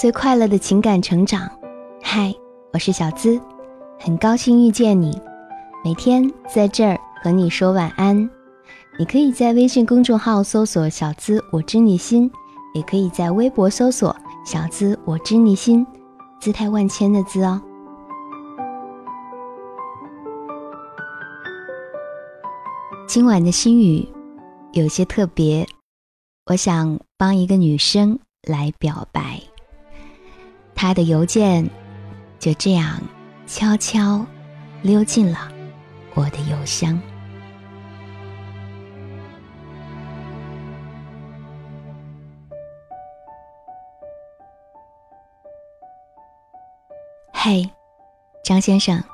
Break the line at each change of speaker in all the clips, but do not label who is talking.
最快乐的情感成长。嗨，我是小资，很高兴遇见你。每天在这儿和你说晚安。你可以在微信公众号搜索“小资我知你心”，也可以在微博搜索“小资我知你心”，姿态万千的“资”哦。今晚的心语有些特别，我想帮一个女生来表白。他的邮件就这样悄悄溜进了我的邮箱。嘿，张先生，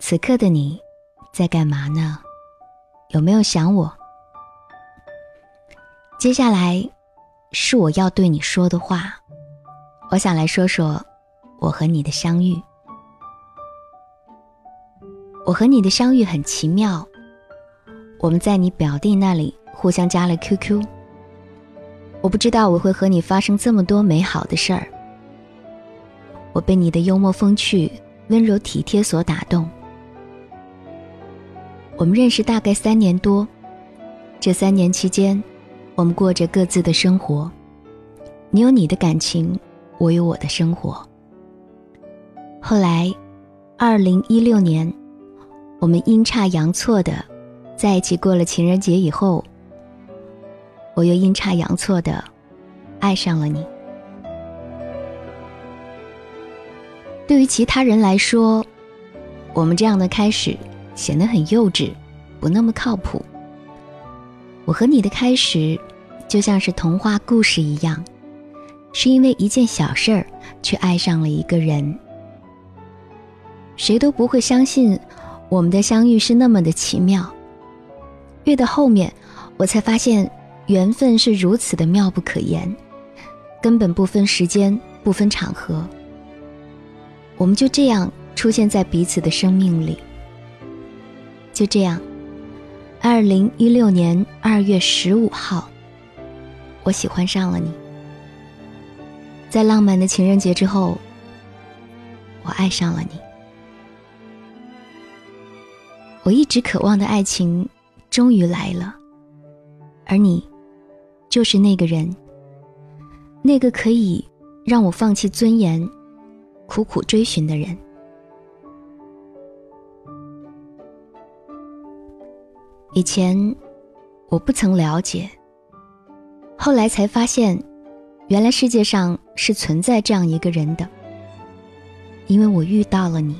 此刻的你在干嘛呢？有没有想我？接下来是我要对你说的话。我想来说说我和你的相遇。我和你的相遇很奇妙。我们在你表弟那里互相加了 QQ。我不知道我会和你发生这么多美好的事儿。我被你的幽默风趣、温柔体贴所打动。我们认识大概三年多，这三年期间，我们过着各自的生活。你有你的感情，我有我的生活。后来，二零一六年，我们阴差阳错的在一起过了情人节以后，我又阴差阳错的爱上了你。对于其他人来说，我们这样的开始。显得很幼稚，不那么靠谱。我和你的开始，就像是童话故事一样，是因为一件小事儿，却爱上了一个人。谁都不会相信，我们的相遇是那么的奇妙。越到后面，我才发现，缘分是如此的妙不可言，根本不分时间，不分场合。我们就这样出现在彼此的生命里。就这样，二零一六年二月十五号，我喜欢上了你。在浪漫的情人节之后，我爱上了你。我一直渴望的爱情终于来了，而你，就是那个人，那个可以让我放弃尊严、苦苦追寻的人。以前我不曾了解，后来才发现，原来世界上是存在这样一个人的。因为我遇到了你。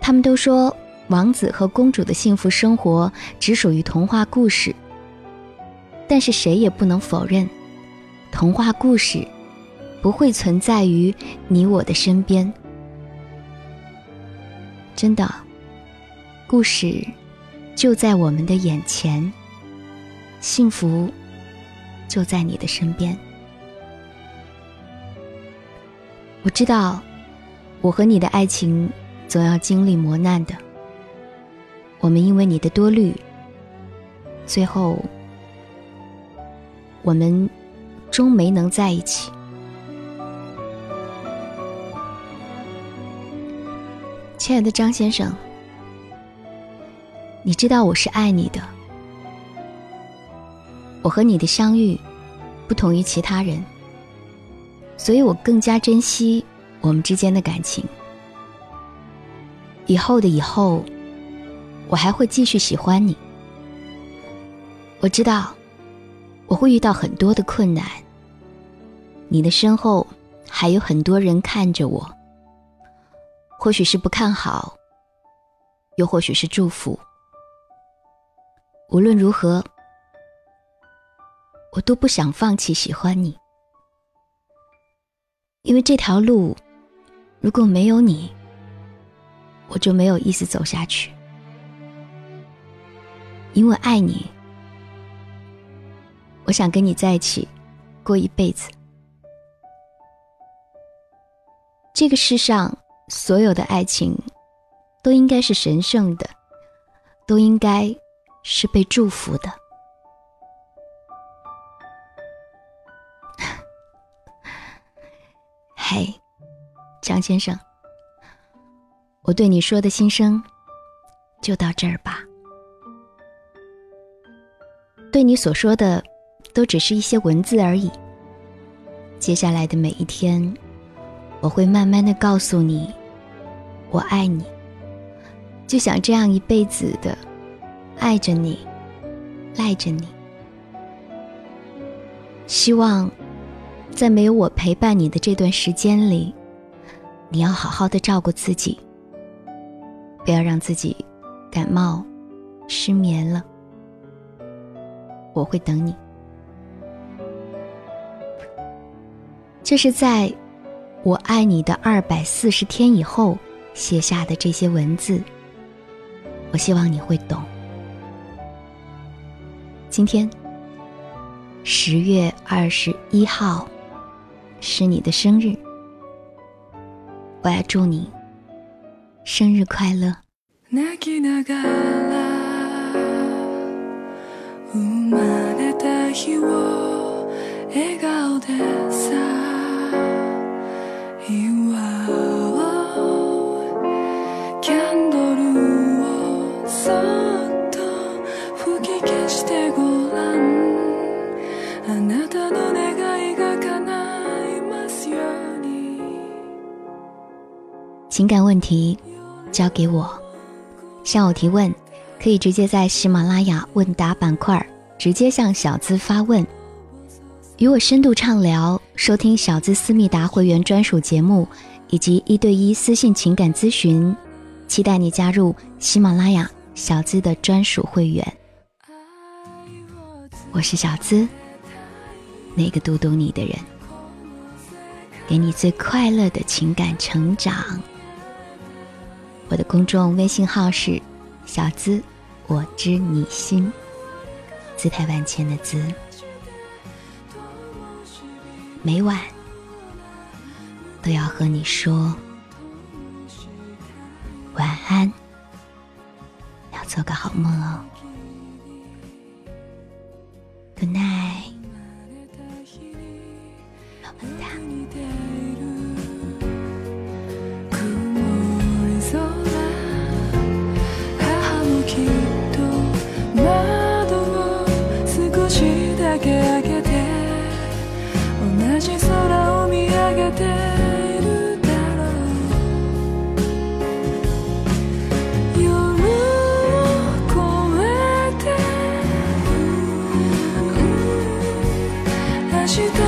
他们都说王子和公主的幸福生活只属于童话故事，但是谁也不能否认，童话故事不会存在于你我的身边。真的，故事。就在我们的眼前，幸福就在你的身边。我知道，我和你的爱情总要经历磨难的。我们因为你的多虑，最后我们终没能在一起。亲爱的张先生。你知道我是爱你的，我和你的相遇不同于其他人，所以我更加珍惜我们之间的感情。以后的以后，我还会继续喜欢你。我知道我会遇到很多的困难，你的身后还有很多人看着我，或许是不看好，又或许是祝福。无论如何，我都不想放弃喜欢你，因为这条路如果没有你，我就没有意思走下去。因为爱你，我想跟你在一起过一辈子。这个世上所有的爱情都应该是神圣的，都应该。是被祝福的。张先生，我对你说的心声就到这儿吧。对你所说的，都只是一些文字而已。接下来的每一天，我会慢慢的告诉你，我爱你，就想这样一辈子的爱着你，赖着你。希望，在没有我陪伴你的这段时间里，你要好好的照顾自己，不要让自己感冒、失眠了。我会等你。这是在我爱你的二百四十天以后写下的这些文字。我希望你会懂。今天十月二十一号是你的生日，我要祝你生日快乐。情感问题交给我，向我提问，可以直接在喜马拉雅问答板块直接向小资发问，与我深度畅聊，收听小资思密达会员专属节目，以及一对一私信情感咨询，期待你加入喜马拉雅小资的专属会员。我是小资，那个读懂你的人，给你最快乐的情感成长。我的公众微信号是“小资我知你心”，姿态万千的“姿”。每晚都要和你说晚安，要做个好梦哦。
记得。